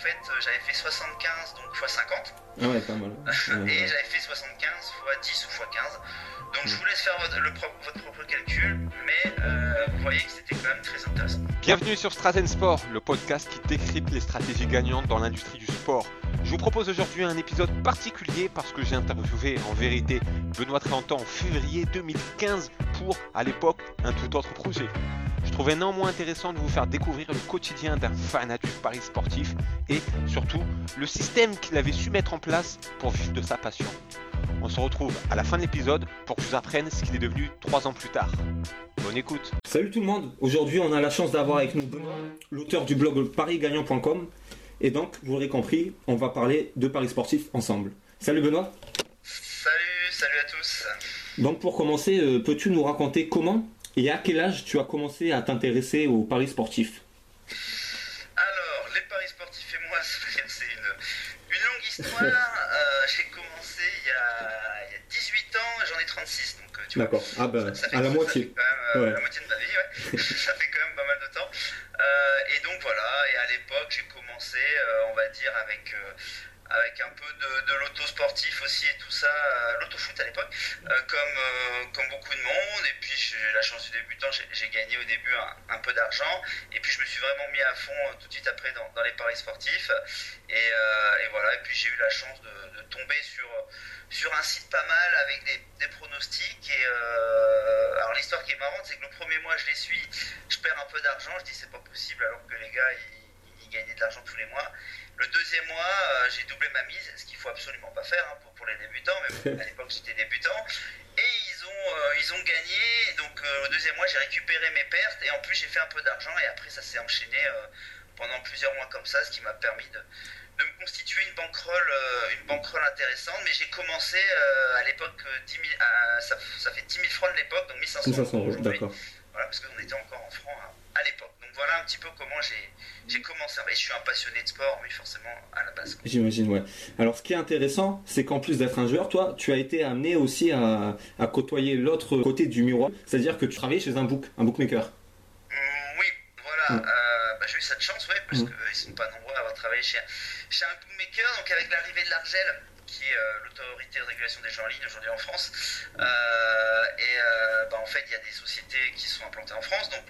En fait, euh, j'avais fait 75 donc x 50. Ah ouais, pas mal. et j'avais fait 75 x 10 ou x 15. Donc je vous laisse faire votre, le pro- votre propre calcul, mais euh, vous voyez que c'était quand même très intéressant. Bienvenue sur Straten Sport, le podcast qui décrypte les stratégies gagnantes dans l'industrie du sport. Je vous propose aujourd'hui un épisode particulier parce que j'ai interviewé en vérité Benoît Tréantan en février 2015 pour, à l'époque, un tout autre projet. Je trouvais néanmoins intéressant de vous faire découvrir le quotidien d'un fanat du pari sportif et surtout le système qu'il avait su mettre en place pour vivre de sa passion. On se retrouve à la fin de l'épisode pour que je vous apprenne ce qu'il est devenu trois ans plus tard. Bonne écoute Salut tout le monde. Aujourd'hui, on a la chance d'avoir avec nous Benoît, l'auteur du blog parisgagnant.com. Et donc, vous l'aurez compris, on va parler de paris sportifs ensemble. Salut Benoît. Salut, salut à tous. Donc, pour commencer, euh, peux-tu nous raconter comment et à quel âge tu as commencé à t'intéresser aux paris sportifs Alors, les paris sportifs et moi, c'est une, une longue histoire. Euh, J'ai commencé il y, a, il y a 18 ans et j'en ai 36, donc euh, tu vois. D'accord. Ah ben, Ça fait- à la ça moitié. même, euh, Ouais. La moitié de ma vie, ouais. ça fait quand même pas mal de temps. Euh, et donc voilà, et à l'époque, j'ai commencé, on va dire, avec, avec un peu de, l'auto sportif aussi et tout ça, euh, l'auto-foot à l'époque, euh, comme, euh, comme beaucoup de monde. Et puis j'ai la chance du débutant, j'ai gagné au début un, peu d'argent. Et puis je me suis vraiment mis à fond tout de suite après dans, les paris sportifs. Et, voilà, et puis j'ai eu la chance de, tomber sur sur un site pas mal avec des, pronostics. Et alors l'histoire qui est marrante, c'est que le premier mois je les suis, je perds un peu d'argent. Je dis c'est pas possible alors que les gars ils, gagnaient de l'argent tous les mois. Le deuxième mois, euh, j'ai doublé ma mise, ce qu'il faut absolument pas faire hein, pour, pour les débutants, mais bon, à l'époque j'étais débutant. Et ils ont, euh, ils ont gagné, donc euh, au deuxième mois j'ai récupéré mes pertes et en plus j'ai fait un peu d'argent et après ça s'est enchaîné euh, pendant plusieurs mois comme ça, ce qui m'a permis de, de me constituer une bankroll, une bankroll intéressante. Mais j'ai commencé à l'époque, 10 000 à- ça, ça fait 10 000 francs de l'époque, donc 1500 500 euros d'accord. Voilà, parce qu'on était encore en francs à, à l'époque. Voilà un petit peu comment j'ai j'ai commencé. Et je suis un passionné de sport, oui, forcément, à la base. J'imagine, ouais. Alors, ce qui est intéressant, c'est qu'en plus d'être un joueur, toi, tu as été amené aussi à, à côtoyer l'autre côté du miroir, c'est-à-dire que tu travaillais chez un book, un bookmaker. Mm, oui, voilà. Mm. Euh, bah, j'ai eu cette chance, ouais, parce Mm. qu'ils sont pas nombreux à avoir travaillé chez, chez un bookmaker. Donc avec l'arrivée de l'Argel, qui est euh, l'autorité de régulation des jeux en ligne aujourd'hui en France, euh, et euh, bah, en fait, il y a des sociétés qui sont implantées en France. Donc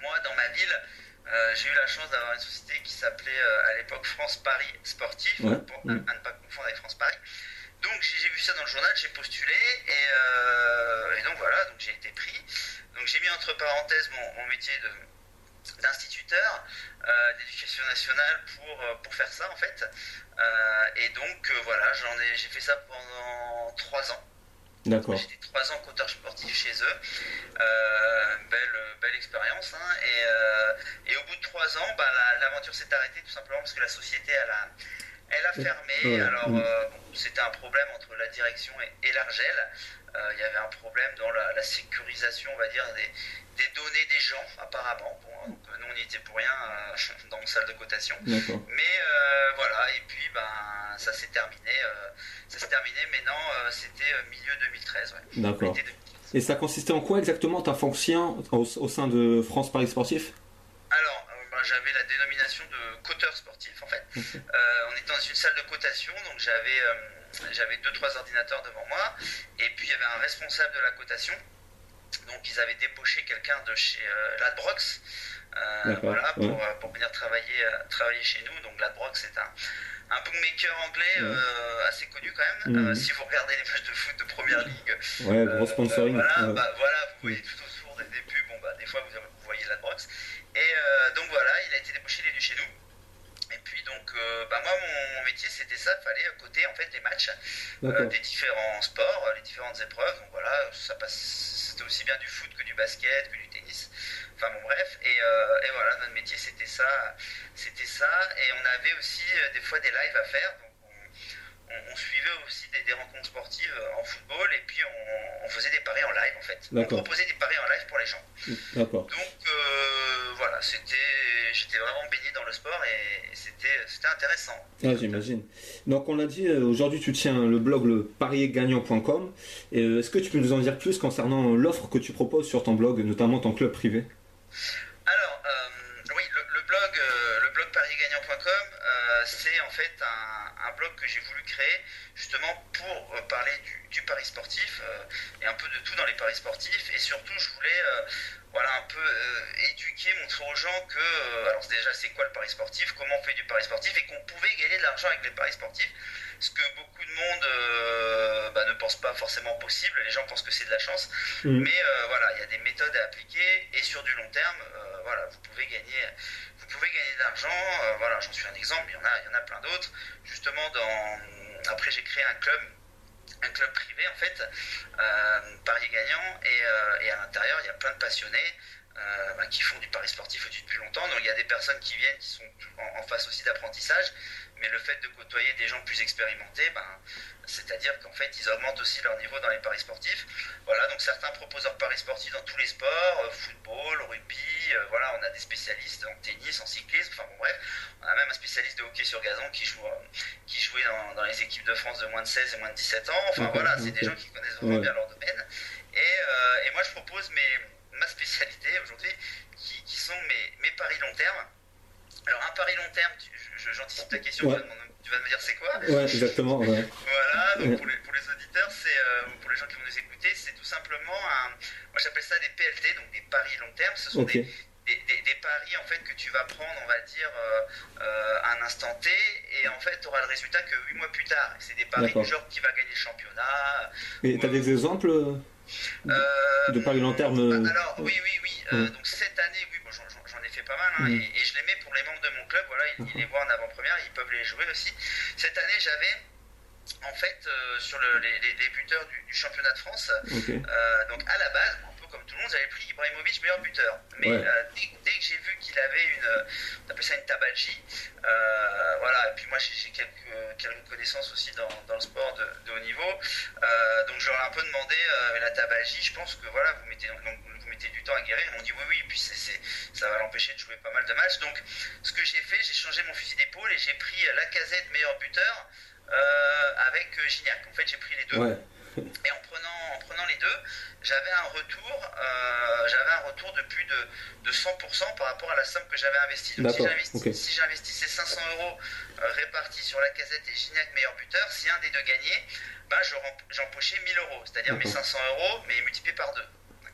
moi, dans ma ville, euh, j'ai eu la chance d'avoir une société qui s'appelait euh, à l'époque France Paris Sportif, Ouais. pour, à, ne pas confondre avec France Paris. Donc j'ai vu ça dans le journal, j'ai postulé et, euh, et donc voilà, donc j'ai été pris. Donc j'ai mis entre parenthèses mon, mon métier d'instituteur d'éducation nationale pour, pour faire ça en fait. Et donc voilà, j'en ai j'ai fait ça pendant trois ans. D'accord. J'étais trois ans coteur sportif chez eux. Belle, belle expérience. hein. Et, euh, et au bout de trois ans, bah, la- l'aventure s'est arrêtée tout simplement parce que la société, elle a, elle a fermé. Ouais. Alors, Mm. euh, bon, c'était un problème entre la direction et, et l'Argel. Euh, Il y avait un problème dans la, la sécurisation, on va dire, des, des données des gens, apparemment. Bon, hein, donc, nous, on n'y était pour rien dans une salle de cotation. Mais voilà, et puis ben, ça s'est terminé. ça s'est terminé maintenant, euh, c'était milieu 2013. Ouais. D'accord. L'été 2013. Et ça consistait en quoi exactement ta fonction au, au sein de France Paris Sportif? Alors, euh, ben, j'avais la dénomination de coteur sportif en fait. Euh, on était dans une salle de cotation, donc j'avais euh, j'avais deux trois ordinateurs devant moi, et puis il y avait un responsable de la cotation. Donc ils avaient débauché quelqu'un de chez euh, Ladbrokes, D'accord, voilà, pour, ouais. euh, pour venir travailler, euh, travailler chez nous. Donc Ladbrokes c'est un, un bookmaker anglais Ouais. euh, assez connu quand même. Mhm. Euh, si vous regardez les matchs de foot de première ligue, Ouais, gros euh, sponsoring. voilà, ouais. bah, voilà, vous voyez tout autour des, des pubs, bon, bah, des fois vous, vous voyez la Brox. Et euh, donc voilà, il a été débauché, il est venu chez nous. Et puis donc, euh, bah, moi, mon, mon métier, c'était ça, il fallait coter en fait les matchs euh, des différents sports, euh, les différentes épreuves. Donc voilà, ça passe, c'était aussi bien du foot que du basket, que du tennis. Enfin bon, bref. Et, euh, et voilà, notre métier, c'était ça, c'était ça. Et on avait aussi euh, des fois des lives à faire. Donc on, on- on suivait aussi des, des rencontres sportives en football et puis on, on faisait des paris en live en fait. On proposait des paris en live pour les gens. D'accord. Donc euh, voilà, c'était, j'étais vraiment baigné dans le sport et, et c'était, c'était intéressant. Ah, j'imagine. Donc, on l'a dit, euh, aujourd'hui, tu tiens le blog le euh, Est-ce que tu peux nous en dire plus concernant l'offre que tu proposes sur ton blog, notamment ton club privé? Alors, euh, oui, le, blog, euh, le blog euh, c'est en fait un, blog que j'ai voulu créer justement pour parler du, paris sportif et un peu de tout dans les paris sportifs. Et surtout, je voulais un peu éduquer, montrer aux gens que, alors déjà, c'est quoi le pari sportif, comment on fait du pari sportif et qu'on pouvait gagner de l'argent avec les paris sportifs ce que beaucoup de monde euh, bah, ne pense pas forcément possible. Les gens pensent que c'est de la chance. Mm. Mais euh, voilà, il y a des méthodes à appliquer et sur du long terme, euh, voilà, vous pouvez gagner, vous pouvez gagner de l'argent. voilà, j'en suis un exemple. Il y en a, il y en a plein d'autres. Justement, dans après j'ai créé un club un club privé en fait, Paris gagnant, et, et à l'intérieur il y a plein de passionnés bah, qui font du pari sportif depuis longtemps. Donc il y a des personnes qui viennent qui sont en phase aussi d'apprentissage, mais le fait de côtoyer des gens plus expérimentés, ben, c'est-à-dire qu'en fait, ils augmentent aussi leur niveau dans les paris sportifs. Voilà, donc certains proposent leur paris sportifs dans tous les sports, euh, football, rugby, euh, voilà, on a des spécialistes en tennis, en cyclisme, enfin bon bref, on a même un spécialiste de hockey sur gazon qui, joue, euh, qui jouait dans, les équipes de France de moins de 16 et moins de 17 ans. Enfin voilà, c'est des gens qui connaissent vraiment bien leur domaine. Et, et, moi, je propose mes, ma spécialité aujourd'hui, qui, qui, sont mes, mes paris long terme. Alors un pari long terme, j'anticipe ta question, tu, vas me dire c'est quoi Ouais, exactement. Voilà, donc pour, les, pour, les, auditeurs, c'est euh, pour les gens qui vont nous écouter, c'est tout simplement un. Moi j'appelle ça des PLT, donc des paris long terme. Ce sont des, des, paris en fait que tu vas prendre, on va dire, euh, euh, à un instant T, et en fait tu auras le résultat que 8 mois plus tard. C'est des paris du genre qui va gagner le championnat. Et tu as des exemples de paris long terme Alors, oui, oui, oui. donc cette année, oui, pas mal. Hein, mm. et, je les mets pour les membres de mon club. Voilà, ils, les voient en avant-première, ils peuvent les jouer aussi. Cette année, j'avais en fait euh, sur les, buteurs du, championnat de France. Euh, donc à la base, comme tout le monde, j'avais pris Ibrahimovic meilleur buteur. Mais euh, dès, que j'ai vu qu'il avait une, on appelle ça une tabagie, voilà. Et puis moi j'ai quelques, quelques connaissances aussi dans, dans le sport de, haut niveau. donc j'aurais un peu demandé la tabagie. Je pense que voilà, vous mettez donc, du temps à guérir. Ils m'ont dit oui, oui, puis ça va l'empêcher de jouer pas mal de matchs. Donc, ce que j'ai fait, j'ai changé mon fusil d'épaule et j'ai pris la casette meilleur buteur euh, avec euh, Gignac. En fait, j'ai pris les deux. Et en prenant, en prenant les deux, j'avais un retour, euh, j'avais un retour de plus de, de 100% par rapport à la somme que j'avais investie. Donc si j'investissais 500 euros répartis sur la casette et Gignac meilleur buteur, si un des deux gagnait, ben, j'empochais 1000 euros, c'est-à-dire mes 500 euros, mais multipliés par deux.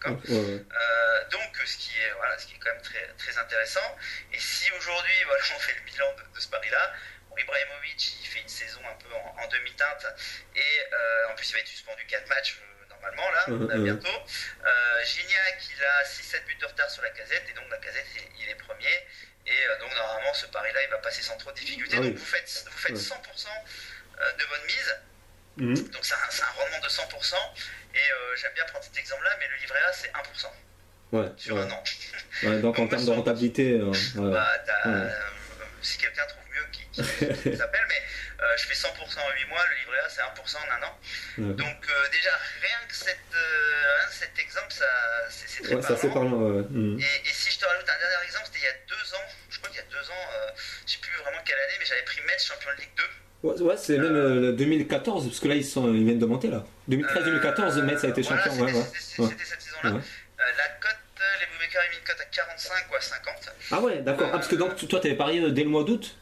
Euh, donc, ce qui, est, voilà, ce qui est quand même très, très intéressant. Et si aujourd'hui, voilà, on fait le bilan de, ce pari-là, Ibrahimovic, il fait une saison un peu en, demi-teinte, et euh, en plus, il va être suspendu 4 matchs euh, normalement, là, bientôt. Gignac, il a 6-7 buts de retard sur la casette, et donc la casette, il, est premier. Et donc, normalement, ce pari-là, il va passer sans trop de difficultés. Ah donc, vous faites, vous faites 100% de bonne mise. Mhm. Donc, c'est un, un, rendement de 100%. Et euh, j'aime bien prendre cet exemple-là, mais le livret A, c'est 1%. Ouais, sur un an. Ouais, donc, en termes de rentabilité. Euh, bah, euh, si quelqu'un trouve mieux, qui, qui s'appelle, mais je fais 100% en 8 mois, le livret A, c'est 1% en un an. Donc, déjà, rien que, cette, que cet exemple, ça, c'est, très parlant. Mm. Et, et, si je te rajoute un dernier exemple, c'était il y a deux ans, je crois qu'il y a deux ans, je ne sais plus vraiment quelle année, mais j'avais pris Metz champion de Ligue 2. Ouais, c'est même 2014, parce que là ils, sont, ils viennent de monter là. 2013-2014, Metz a été champion. C'était cette saison-là. Euh, la cote, les bookmakers ont mis une cote à 45 ou à 50. Ah ouais, d'accord. ah, parce que donc toi t'avais parié dès le mois d'août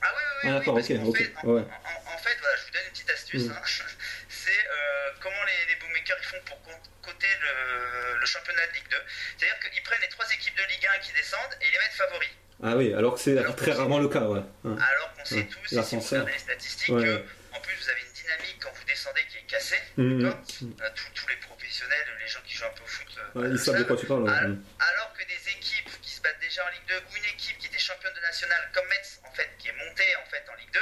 Ah ouais. Ah, d'accord, ok. En, ok. Fait, en, ouais. en, fait, voilà, je vous donne une petite astuce. Mm. Hein. c'est euh, comment les, les, bookmakers ils font pour coter le, le, championnat de Ligue 2. C'est-à-dire qu'ils prennent les trois équipes de Ligue 1 qui descendent et ils les mettent favoris. Ah oui, alors que c'est très rarement le cas, ouais. Alors qu'on sait tous, si vous regardez les statistiques, que, en plus vous avez une dynamique quand vous descendez qui est cassée, mmh. euh, tous, les professionnels, les gens qui jouent un peu au foot, euh, ils savent de quoi tu parles. Alors, que des équipes qui se battent déjà en Ligue 2 ou une équipe qui était championne de nationale comme Metz, en fait, qui est montée en fait en Ligue 2,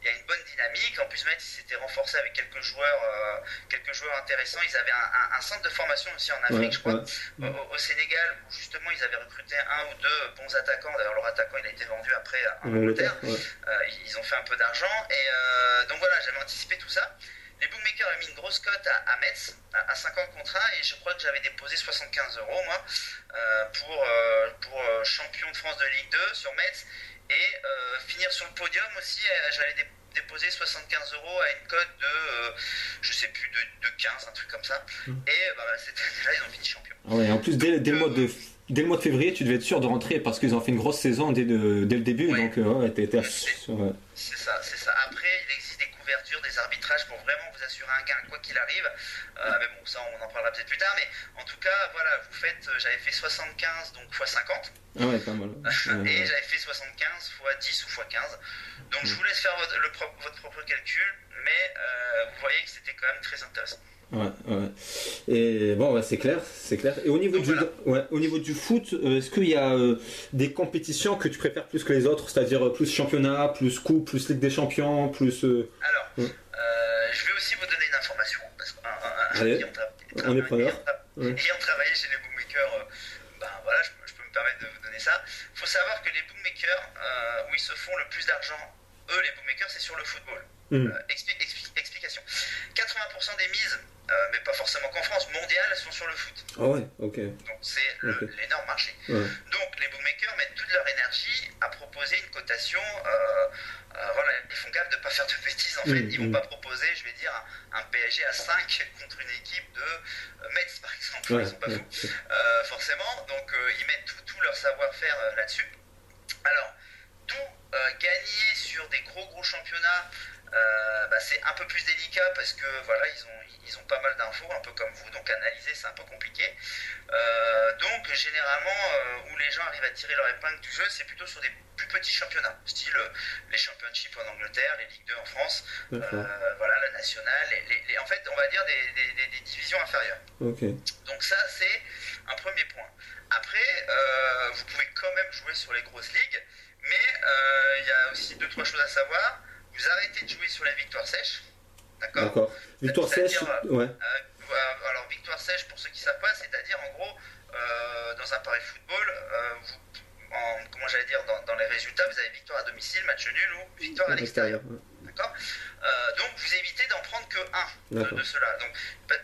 il y a une bonne dynamique. En plus, Metz s'était renforcé avec quelques joueurs, euh, quelques joueurs intéressants. Ils avaient un, centre de formation aussi en Afrique, je crois, au, Sénégal, où justement ils avaient recruté un ou deux bons attaquants. D'ailleurs, leur attaquant il a été vendu après en Angleterre. Euh, ils ont fait un peu d'argent. Et euh, donc voilà, j'avais anticipé tout ça. Les bookmakers avaient mis une grosse cote à, Metz, à, 5 ans de contrat, et je crois que j'avais déposé 75 euros, moi, pour, pour champion de France de Ligue 2 sur Metz. Et finir sur le podium aussi, j'avais déposé déposer 75 euros à une cote de, euh, je sais plus, de, de, 15, un truc comme ça. Mmh. Et bah, cette année-là, ils ont fini champion. Ah ouais, en plus, dès, dès le mois de, dès le mois de février, tu devais être sûr de rentrer parce qu'ils ont fait une grosse saison dès le, dès le début. Oui. Donc, euh, ouais, t'étais C'est- ouais. C'est ça, c'est ça. Après, il existe des des arbitrages pour vraiment vous assurer un gain quoi qu'il arrive. Euh, mais bon, ça, on en parlera peut-être plus tard. Mais en tout cas, voilà, vous faites, euh, j'avais fait 75 donc x 50. Ah ouais, pas mal. Et j'avais fait 75 x 10 ou x 15. Donc je vous laisse faire votre, le votre propre calcul, mais euh, vous voyez que c'était quand même très intéressant. Ouais, ouais. Et bon, c'est clair, c'est clair. Et au niveau, Donc du, voilà. ouais, au niveau du foot, euh, est-ce qu'il y a euh, des compétitions que tu préfères plus que les autres C'est-à-dire plus championnat, plus coupe, plus Ligue des Champions, plus. Alors, Mm. euh, je vais aussi vous donner une information. Parce qu'un- ayant tra- preneur. ayant tra- Ouais. Ayant travaillé chez les bookmakers, euh, ben voilà, je, peux- je peux me permettre de vous donner ça. Il faut savoir que les bookmakers, euh, où ils se font le plus d'argent, eux, les bookmakers, c'est sur le football. expli- expli- explication. 80% des mises, mais pas forcément qu'en France, mondiales, sont sur le foot. Ah ouais, ok. Donc c'est l'énorme marché. Ouais. Donc les bookmakers mettent toute leur énergie à proposer une cotation. euh, euh, voilà, ils font gaffe de ne pas faire de bêtises en fait. Mm, Ils vont mm. pas proposer, je vais dire, un, PSG à 5 contre une équipe de euh, Metz par exemple. Ouais, Ils sont pas ouais, fous. Euh, forcément. Donc euh, ils mettent tout, tout leur savoir-faire euh, là-dessus. Alors, tout euh, gagner sur des gros gros championnats, euh, bah, c'est un peu plus délicat parce que voilà, ils ont, ils ont pas mal d'infos, un peu comme vous, donc analyser c'est un peu compliqué. Euh, donc généralement, euh, où les gens arrivent à tirer leur épingle du jeu, c'est plutôt sur des plus petits championnats, style les championships en Angleterre, les Ligue 2 en France, voilà, la nationale, les, les- les- en fait, on va dire des- des- des- des divisions inférieures. Donc ça, c'est un premier point. Après, vous pouvez quand même jouer sur les grosses ligues, mais il y a aussi deux, trois choses à savoir. Vous arrêtez de jouer sur les victoires sèches, d'accord D'accord. Victoire sèche, euh, ouais. Euh, voilà, Alors, victoire sèche, pour ceux qui ne savent pas, c'est-à-dire, en gros, euh, dans un pari football, euh, vous, en- comment j'allais dire, dans, dans les résultats, vous avez victoire à domicile, match nul ou victoire à l'extérieur. ouais. D'accord Euh, Donc vous évitez d'en prendre que un de, D'accord. de cela. Donc,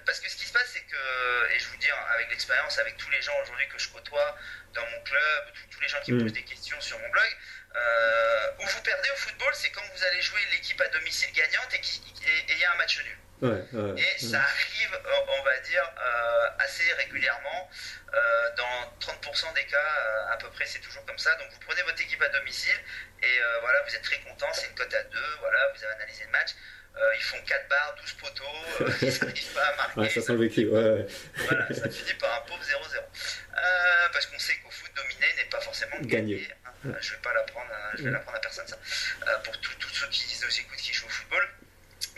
parce que ce qui se passe, c'est que, et je vous dis hein, avec l'expérience, avec tous les gens aujourd'hui que je côtoie dans mon club, tous- les gens qui me Mm. posent des questions sur mon blog, euh, où vous perdez au football, c'est quand vous allez jouer l'équipe à domicile gagnante et qui- et et il y a un match nul. Ouais, ouais. Et ça arrive, on va dire, euh, assez régulièrement. Euh, dans 30% des cas, euh, à peu près, c'est toujours comme ça. Donc vous prenez votre équipe à domicile et voilà, vous êtes très content, c'est une cote à 2, voilà, vous avez analysé le match. Ils font 4 barres, 12 poteaux, ils n'arrivent pas à marquer. Ouais, ça sent le vécu, ouais. Voilà, ça finit par un pauvre 0-0. Euh, parce qu'on sait qu'au foot, dominer n'est pas forcément Gagner. gagner. hein. Je vais pas l'apprendre, à- je vais l'apprendre à personne ça. Pour tous tous ceux qui nous écoutent, qui jouent au football.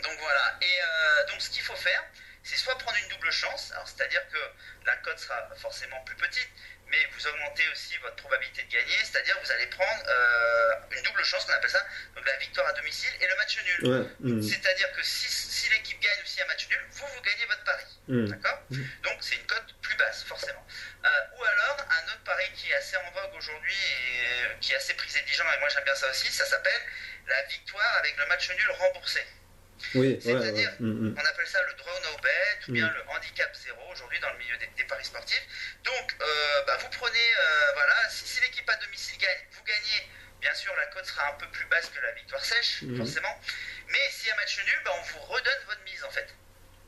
Donc voilà. Et euh, donc ce qu'il faut faire, c'est soit prendre une double chance, alors c'est-à-dire que la cote sera forcément plus petite, mais vous augmentez aussi votre probabilité de gagner, c'est-à-dire vous allez prendre euh, une double chance, qu'on appelle ça, donc la victoire à domicile et le match nul. Ouais. hmm, C'est-à-dire que si, si l'équipe gagne aussi un match nul, vous, vous gagnez votre pari. hmm. D'accord? Mhm. Donc c'est une cote plus basse, forcément. Euh, ou alors, un autre pari qui est assez en vogue aujourd'hui et qui est assez prisé des gens, et moi j'aime bien ça aussi, ça s'appelle la victoire avec le match nul remboursé. Oui, ouais, ouais. C'est-à-dire- hmm, hmm. On appelle ça le draw no bet ou bien Mhm. le handicap zéro aujourd'hui dans le milieu des, des paris sportifs. Donc, euh, bah, vous prenez, euh, voilà, si, si l'équipe à domicile gagne, vous gagnez. Bien sûr, la cote sera un peu plus basse que la victoire sèche, forcément. Mais s'il y a match nul, bah, on vous redonne votre mise en fait.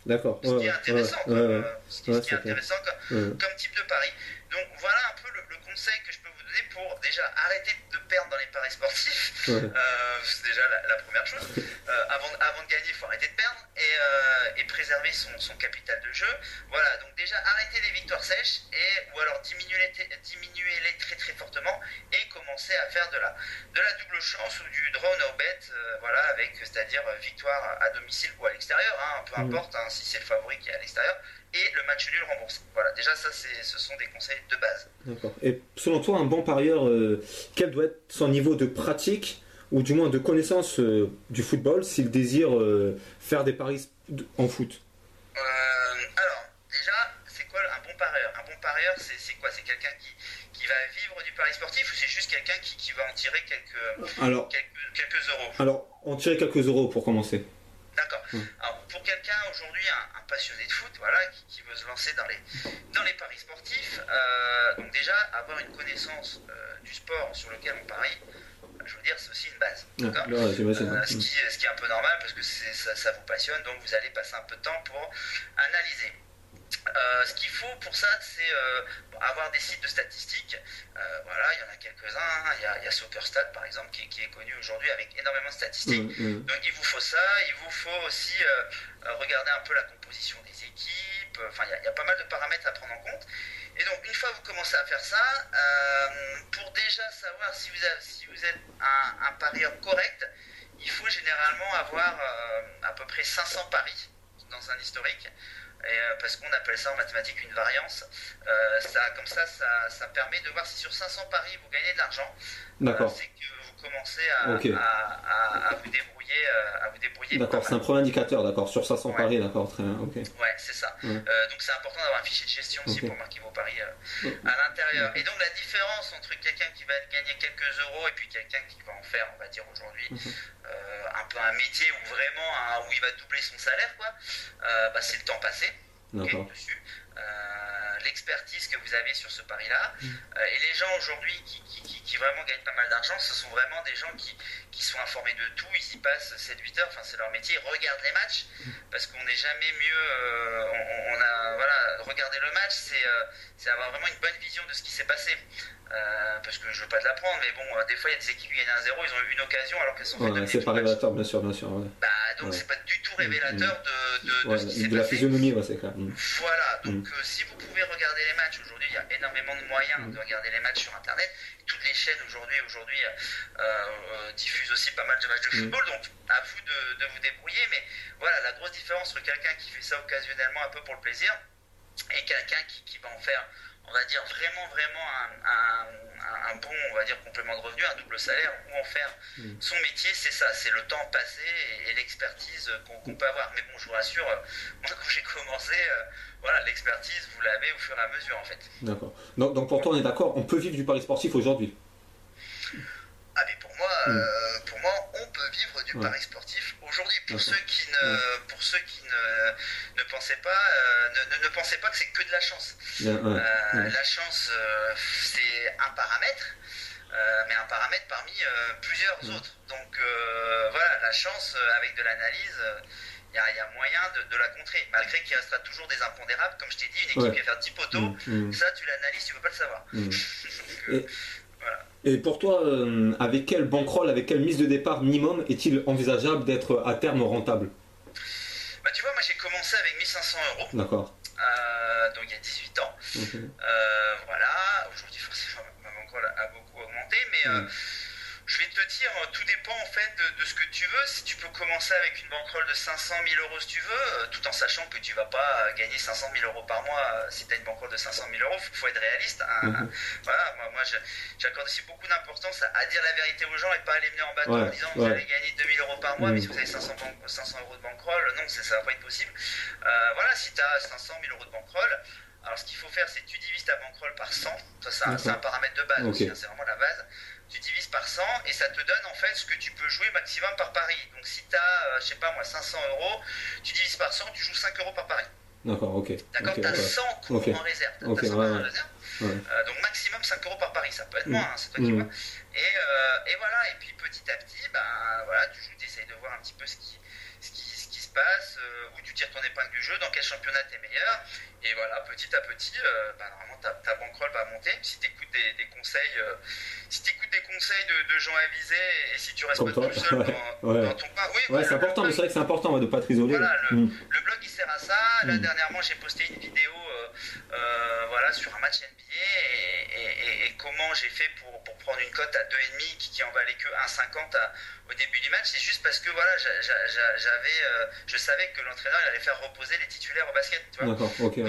D'accord. Ce Ouais, qui est intéressant, ouais, comme, ouais, euh, ce qui, Ouais, ce qui est c'est clair. intéressant comme, ouais. comme type de pari. Donc voilà un peu le, le conseil que je peux vous donner pour déjà arrêter de perdre dans les paris sportifs. Ouais. Euh, c'est déjà la, la première chose. Euh, avant, avant de gagner, il faut arrêter de perdre et, euh, et préserver son, son capital de jeu. Voilà, donc déjà arrêter les victoires sèches et ou alors diminuer les, diminuer les très très fortement et commencer à faire de la, de la double chance ou du draw no bet, voilà, avec c'est-à-dire victoire à domicile ou à l'extérieur, hein, peu Mhm. importe hein, si c'est le favori qui est à l'extérieur, et le match nul remboursé. Voilà, déjà ça c'est, ce sont des conseils de base. D'accord. Et selon toi, un bon parieur, euh, quel doit être son niveau de pratique ou du moins de connaissance euh, du football s'il désire euh, faire des paris en foot? Alors, déjà, c'est quoi un bon parieur? Un bon parieur, c'est, c'est quoi? C'est quelqu'un qui, qui va vivre du pari sportif ou c'est juste quelqu'un qui, qui va en tirer quelques, Alors, quelques, quelques euros? Alors, on tirait quelques euros pour commencer. Mm. Alors, pour quelqu'un aujourd'hui, un, un passionné de foot, voilà, qui, qui veut se lancer dans les, dans les paris sportifs, euh, donc déjà, avoir une connaissance euh, du sport sur lequel on parie, euh, je veux dire, c'est aussi une base. Euh, ce, qui, ce qui est un peu normal parce que ça vous passionne, donc vous allez passer un peu de temps pour analyser. Euh, ce qu'il faut pour ça, c'est euh, avoir des sites de statistiques. Euh, voilà, il y en a quelques-uns. hein. Il y a, il y a Soccerstat, par exemple, qui, qui est connu aujourd'hui avec énormément de statistiques. Mm, mm. Donc il vous faut ça, il vous faut aussi regarder un peu la composition des équipes, enfin il y a- il y, a pas mal de paramètres à prendre en compte. Et donc une fois que vous commencez à faire ça, pour déjà savoir si vous, avez- si vous êtes un, un parieur correct, il faut généralement avoir à peu près 500 paris dans un historique. Et, euh, parce qu'on appelle ça en mathématiques une variance. Euh, ça, comme ça, ça, ça permet de voir si sur 500 paris vous gagnez de l'argent. D'accord. Euh, c'est que vous commencez à, Ok. à- à- à vous débrouiller, euh, à vous débrouiller. D'accord, c'est un premier indicateur, d'accord, sur 500 Ouais. paris, d'accord, très bien, ok. Ouais, c'est ça. Ouais. Euh, donc c'est important d'avoir un fichier de gestion aussi pour marquer vos paris euh, à l'intérieur. Et donc la différence entre quelqu'un qui va gagner quelques euros et puis quelqu'un qui va en faire, on va dire aujourd'hui, Mhm. euh, un peu un métier où vraiment un- où il va doubler son salaire, quoi, bah, c'est le temps passé dessus. L'expertise que vous avez sur ce pari-là. Mm. Euh, et les gens aujourd'hui qui, qui, qui- qui vraiment gagnent pas mal d'argent, ce sont vraiment des gens qui, qui sont informés de tout, ils y passent 7-8 heures, enfin c'est leur métier, ils regardent les matchs, Mm. parce qu'on n'est jamais mieux, euh, on, on a, voilà, regarder le match, c'est euh, avoir vraiment une bonne vision de ce qui s'est passé. Euh, parce que je veux pas te l'apprendre, mais bon, des fois il y a des équipes qui gagnent 1-0, ils ont eu une occasion alors qu'elles sont Ouais, c'est révélateur, bien sûr, bien sûr. Ouais, Bah, donc Ouais. c'est pas du tout révélateur de, de, de ce qui de la passé. physionomie, ouais, c'est clair. Mm. Voilà, donc euh, si vous pouvez regarder les matchs, aujourd'hui il y a énormément de moyens Mm. de regarder les matchs sur internet. Toutes les chaînes aujourd'hui aujourd'hui euh, euh, diffusent aussi pas mal de matchs de Mm. football, donc à vous de, de vous débrouiller. Mais voilà, la grosse différence entre quelqu'un qui fait ça occasionnellement un peu pour le plaisir et quelqu'un qui, qui va en faire, on va dire vraiment vraiment un, un- bon, on va dire complément de revenu, un double salaire, ou en faire Mm. son métier, c'est ça, c'est le temps passé et, et l'expertise qu'on qu'on peut avoir. Mais bon, je vous rassure, euh, moi quand j'ai commencé, euh, voilà, l'expertise, vous l'avez au fur et à mesure en fait. D'accord. Donc, donc pour toi, on est d'accord, on peut vivre du pari sportif aujourd'hui Ah mais pour moi, Mm. euh, pour moi, on peut vivre du Ouais. pari sportif aujourd'hui. Pour ceux qui ne, pour ceux qui ne, ne pensaient pas, euh, ne, ne- ne pensaient pas que c'est que de la chance. Ouais, Euh. La chance, c'est un paramètre, mais un paramètre parmi plusieurs autres. Donc voilà, la chance, avec de l'analyse, il y, a- y a moyen de, de la contrer, malgré qu'il restera toujours des impondérables. Comme je t'ai dit, une équipe qui va faire 10 poteaux, Mm, mm, ça tu l'analyses, tu ne peux pas le savoir. mm. Donc, Et- euh, voilà. Et pour toi, euh, avec quel bankroll, avec quelle mise de départ minimum est-il envisageable d'être à terme rentable? Bah, tu vois, moi j'ai commencé avec 1500 euros, D'accord. euh, donc il y a 18 ans. Euh, voilà, aujourd'hui forcément ma bankroll a, a beaucoup augmenté, mais euh, Mm. Je vais te dire, euh, tout dépend en fait de, de ce que tu veux. Si tu peux commencer avec une bankroll de 500 000 euros si tu veux, euh, tout en sachant que tu vas pas gagner 500 000 euros par mois euh, si tu as une bankroll de 500 000 euros, faut, faut être réaliste. hein. Mhm. Voilà, moi, moi j'accorde aussi beaucoup d'importance à, à dire la vérité aux gens et pas à les mener en bateau Ouais, en disant vous ouais. allez gagner 2000 euros par mois, Mhm. mais si vous avez 500, ban- 500 euros de bankroll, non, ça, ça va pas être possible. Euh, voilà, si tu as 500 000 euros de bankroll, alors ce qu'il faut faire, c'est que tu divises ta bankroll par 100. Ça, c'est un, paramètre de base Ok. aussi, hein, c'est vraiment la base. Tu divises par 100 et ça te donne en fait ce que tu peux jouer maximum par pari. Donc si tu as, je sais pas moi, 500 euros, tu divises par 100, tu joues 5 euros par pari. D'accord, ok. D'accord Ok, Tu as ouais. 100 cours Ok. en réserve. T'as Ok, 100 ouais, en réserve. Ouais. Euh, donc maximum 5 euros par pari. Ça peut être Mm. moins, hein, c'est toi qui Mm. vois. Et, euh, et voilà, et puis petit à petit, ben, voilà, tu joues, tu essayes de voir un petit peu ce qui, ce qui, ce qui se passe, euh, où tu tires ton épingle du jeu, dans quel championnat tu es meilleur. Et voilà, petit à petit, euh, ben, normalement ta, ta bankroll va monter. Si tu écoutes des, des conseils, euh, si t'écoutes des conseils de, de gens avisés et si tu restes pas tout seul ouais, dans, ouais. dans ton coin, oui, Ouais, voilà, c'est important, c'est vrai que c'est important de pas être isolé. Voilà, le- Mm. le blog il sert à ça. Là Mm. dernièrement j'ai posté une vidéo voilà, sur un match NBA et, et- et- et comment j'ai fait pour prendre une cote à 2,5 qui, qui en valait que 1,50 à- au début du match. C'est juste parce que voilà, j'a- j'a- j'a- j'avais, euh, je savais que l'entraîneur il allait faire reposer les titulaires au basket. Tu vois D'accord, ok, ouais.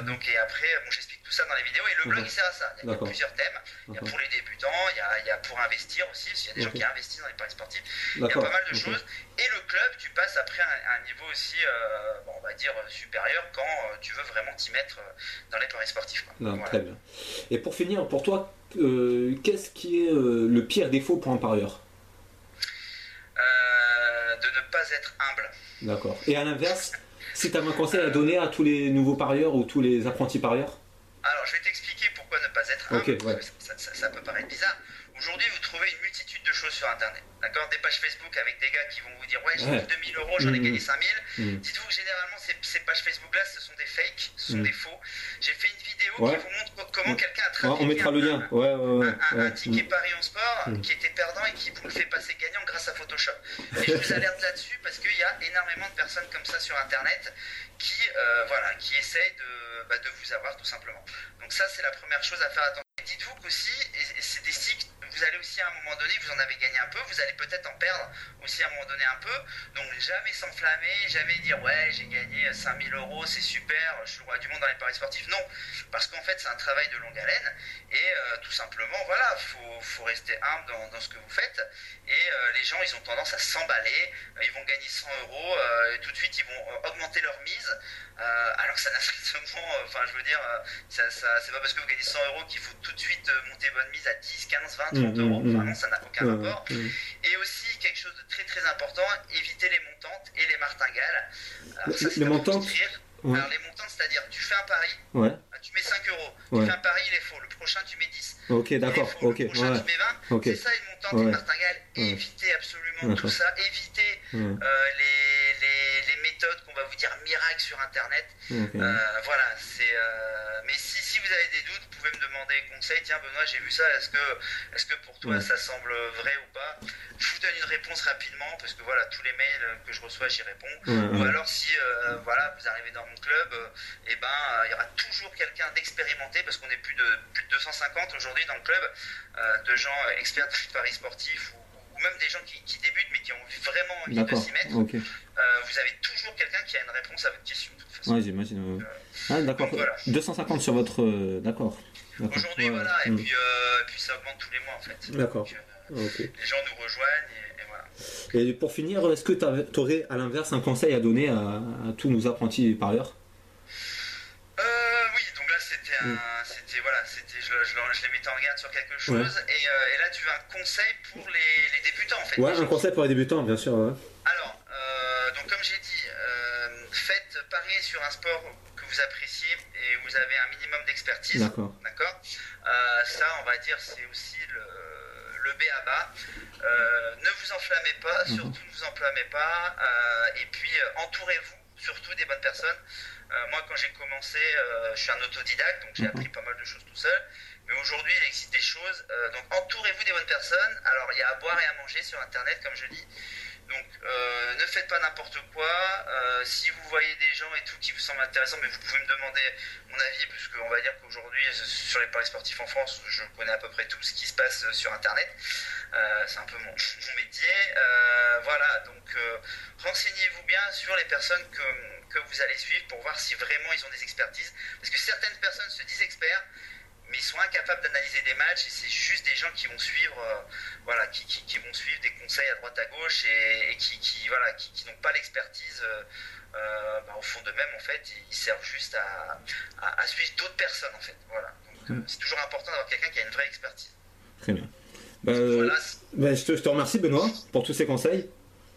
Donc, euh, donc et après, bon, j'explique tout ça dans les vidéos et le blog Mhm. il sert à ça. Il y a- plusieurs thèmes. Il y a pour les débutants, il y a, il y a pour investir aussi, parce qu'il y a des gens qui investissent dans les paris sportifs. Il y a pas mal de choses. Et le club, tu passes après à un, niveau aussi, euh, bon, on va dire, euh, supérieur quand euh, tu veux vraiment t'y mettre dans les paris sportifs. quoi. Non, Voilà. Très bien. Et pour finir, pour toi, qu'est-ce qui est le pire défaut pour un parieur? De ne pas être humble. D'accord. Et à l'inverse, si tu avais un conseil à donner à tous les nouveaux parieurs ou tous les apprentis parieurs? Alors, je vais t'expliquer pourquoi ne pas être humble, Ok, parce ouais. que ça, ça- ça peut paraître bizarre. Aujourd'hui, vous trouvez une multitude de choses sur Internet. D'accord? Des pages Facebook avec des gars qui vont vous dire Ouais, j'ai Ouais. mis 2000 euros, j'en ai gagné 5000. Mhm. Dites-vous que généralement, ces, ces pages Facebook-là, ce sont des fakes, ce sont Mhm. des faux. J'ai fait une vidéo Ouais. qui vous montre comment Ouais. quelqu'un a trafiqué on mettra un- le lien. Ouais, un, un- un ouais. ticket pari en sport qui était perdant et qui vous le fait passer gagnant grâce à Photoshop. Et je vous alerte là-dessus parce qu'il y a énormément de personnes comme ça sur Internet qui, euh, voilà, qui essayent de, bah, de vous avoir tout simplement. Donc ça, c'est la première chose à faire attention. Dites-vous qu'aussi, c'est des cycles, vous allez aussi à un moment donné, vous en avez gagné un peu, vous allez peut-être en perdre aussi à un moment donné un peu. Donc jamais s'enflammer, jamais dire ouais j'ai gagné 5000 euros, c'est super, je suis le roi du monde dans les paris sportifs. Non, parce qu'en fait c'est un travail de longue haleine et euh, tout simplement voilà, faut, faut rester humble dans, ce que vous faites. Et euh, les gens ils ont tendance à s'emballer, euh, ils vont gagner 100 euros euh, et tout de suite ils vont euh, augmenter leur mise, euh, alors que ça n'a strictement, euh, enfin je veux dire, euh, ça, ça- c'est pas parce que vous gagnez 100 euros qu'il faut tout de suite monter votre mise à 10, 15, 20, 30 Mm, euros. mm, Enfin non, ça n'a aucun rapport. Et aussi, quelque chose de très très important, éviter les montantes et les martingales. Alors, ça, Les montantes. Ouais. Alors, les montantes, c'est-à-dire, tu fais un pari, Ouais. Tu mets 5 euros, Ouais. tu fais un pari, il est faux, le prochain, tu mets 10. Ok, est d'accord. le prochain, ouais. tu mets 20. Ok. C'est ça, une montante, une martingale. Évitez absolument tout ça. Évitez euh, les, les, les méthodes qu'on va vous dire miracles sur Internet. Euh, voilà, c'est. euh, Mais si, si vous avez des doutes, vous pouvez me demander conseil. Tiens, Benoît, j'ai vu ça. Est-ce que, est-ce que pour toi ça semble vrai ou pas? Je vous donne une réponse rapidement parce que voilà, tous les mails que je reçois, j'y réponds. Ou alors si voilà, vous arrivez dans mon club, euh, eh ben il y aura toujours quelqu'un d'expérimenté parce qu'on est plus de plus de 250 aujourd'hui dans le club euh, de gens euh, experts du paris sportif ou, ou même des gens qui, qui débutent mais qui ont vraiment envie de D'accord. s'y mettre. Ok. Euh, vous avez toujours quelqu'un qui a une réponse à votre question de toute façon. Ouais, j'imagine. Ah, d'accord. Donc, voilà. 250 sur votre. D'accord. D'accord. Aujourd'hui, Ouais. voilà, et Mm. puis, euh, et puis ça augmente tous les mois en fait. D'accord. Euh, les gens nous rejoignent et, et voilà. Et pour finir, est-ce que tu aurais à l'inverse un conseil à donner à, à tous nos apprentis parieurs Euh, c'était un, Mm. c'était voilà, c'était, je, je, je les mettais en garde sur quelque chose et, euh, et là tu as un conseil pour les, les débutants en fait. Ouais, un conseil pour les débutants, bien sûr. ouais. Alors, euh, donc comme j'ai dit, euh, faites parier sur un sport que vous appréciez et vous avez un minimum d'expertise. D'accord. D'accord? Ça, on va dire, c'est aussi le, le B à bas. Ne vous enflammez pas, Mhm. surtout ne vous enflammez pas. et puis, entourez-vous surtout des bonnes personnes. Euh, moi, quand j'ai commencé, euh, je suis un autodidacte, donc j'ai Mhm. appris pas mal de choses tout seul. Mais aujourd'hui, il existe des choses. euh, donc, entourez-vous des bonnes personnes. Alors, il y a à boire et à manger sur Internet, comme je dis. Donc, euh, ne faites pas n'importe quoi. Euh, si vous voyez des gens et tout qui vous semblent intéressants, mais vous pouvez me demander mon avis, puisque on va dire qu'aujourd'hui, sur les paris sportifs en France, je connais à peu près tout ce qui se passe sur Internet. Euh, c'est un peu mon, métier. Euh, voilà, donc euh, renseignez-vous bien sur les personnes que, que vous allez suivre pour voir si vraiment ils ont des expertises. Parce que certaines personnes se disent experts, mais ils sont incapables d'analyser des matchs et c'est juste des gens qui vont suivre, euh, voilà, qui, qui- qui vont suivre des conseils à droite à gauche et, et qui, qui, voilà, qui, qui n'ont pas l'expertise euh, euh, bah, au fond d'eux-mêmes en fait. Ils servent juste à, à- à suivre d'autres personnes en fait. Voilà. Donc, c'est toujours important d'avoir quelqu'un qui a une vraie expertise. Très bien. Bah, Voilà, c'est- bah, je, te, je te remercie, Benoît, pour tous ces conseils.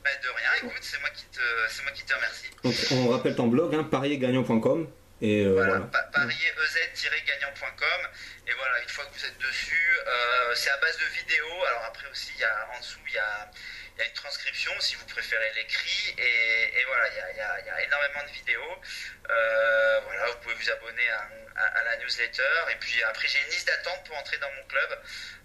bah, de rien. Écoute, c'est moi qui te, c'est moi qui te remercie. Donc, on rappelle ton blog, hein, pariergagnant.com. Et euh, Voilà, voilà. pa- pariez-ez-gagnant.com et voilà, une fois que vous êtes dessus, euh, c'est à base de vidéos. Alors après aussi, il y a, en dessous, il y a, y a une transcription si vous préférez l'écrit et, et voilà, il y, a, il y a- il y a énormément de vidéos. Euh, voilà, vous pouvez vous abonner à, à- à la newsletter et puis après j'ai une liste d'attente pour entrer dans mon club.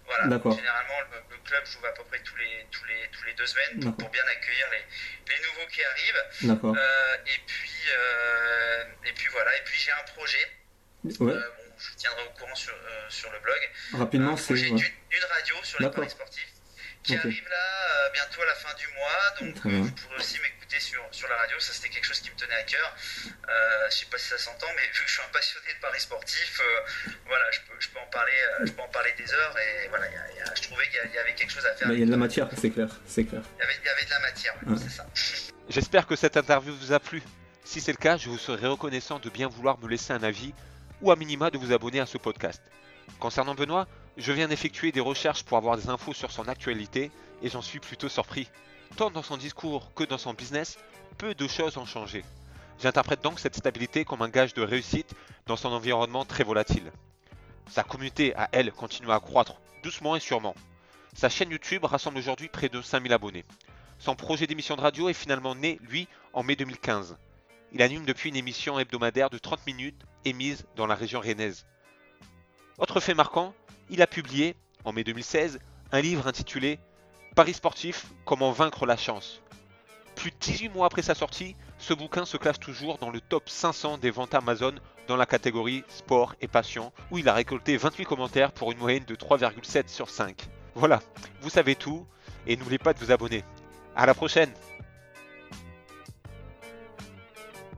Voilà, généralement le, le club j'ouvre à peu près tous les, tous les, tous les deux semaines pour, bien accueillir les, les nouveaux qui arrivent. D'accord. Euh, et puis euh, et puis voilà et puis j'ai un projet Ouais, bon, je vous tiendrai au courant sur, sur le blog rapidement, c'est. ouais. d'une radio sur les paris sportifs qui arrive là euh, bientôt à la fin du mois donc euh, vous pourrez aussi m'écouter sur, sur la radio ça c'était quelque chose qui me tenait à cœur euh, je sais pas si ça s'entend mais vu que je suis un passionné de paris sportifs euh, voilà je peux, je peux en parler euh, je peux en parler des heures et voilà il y a- il y a- je trouvais qu'il y avait quelque chose à faire Bah, Il y a de la matière, c'est clair. C'est clair. il y avait, il y avait de la matière ouais, Ouais. c'est ça J'espère que cette interview vous a plu. Si c'est le cas, je vous serai reconnaissant de bien vouloir me laisser un avis ou à minima de vous abonner à ce podcast. Concernant Benoît, je viens d'effectuer des recherches pour avoir des infos sur son actualité et j'en suis plutôt surpris. Tant dans son discours que dans son business, peu de choses ont changé. J'interprète donc cette stabilité comme un gage de réussite dans son environnement très volatile. Sa communauté à elle continue à croître doucement et sûrement. Sa chaîne YouTube rassemble aujourd'hui près de 5000 abonnés. Son projet d'émission de radio est finalement né, lui, en mai 2015. Il anime depuis une émission hebdomadaire de 30 minutes émise dans la région rennaise. Autre fait marquant, il a publié, en mai 2016, un livre intitulé Paris sportif, comment vaincre la chance. Plus de 18 mois après sa sortie, ce bouquin se classe toujours dans le top 500 des ventes Amazon dans la catégorie sport et passion, où il a récolté 28 commentaires pour une moyenne de 3,7 sur 5. Voilà, vous savez tout, et n'oubliez pas de vous abonner. À la prochaine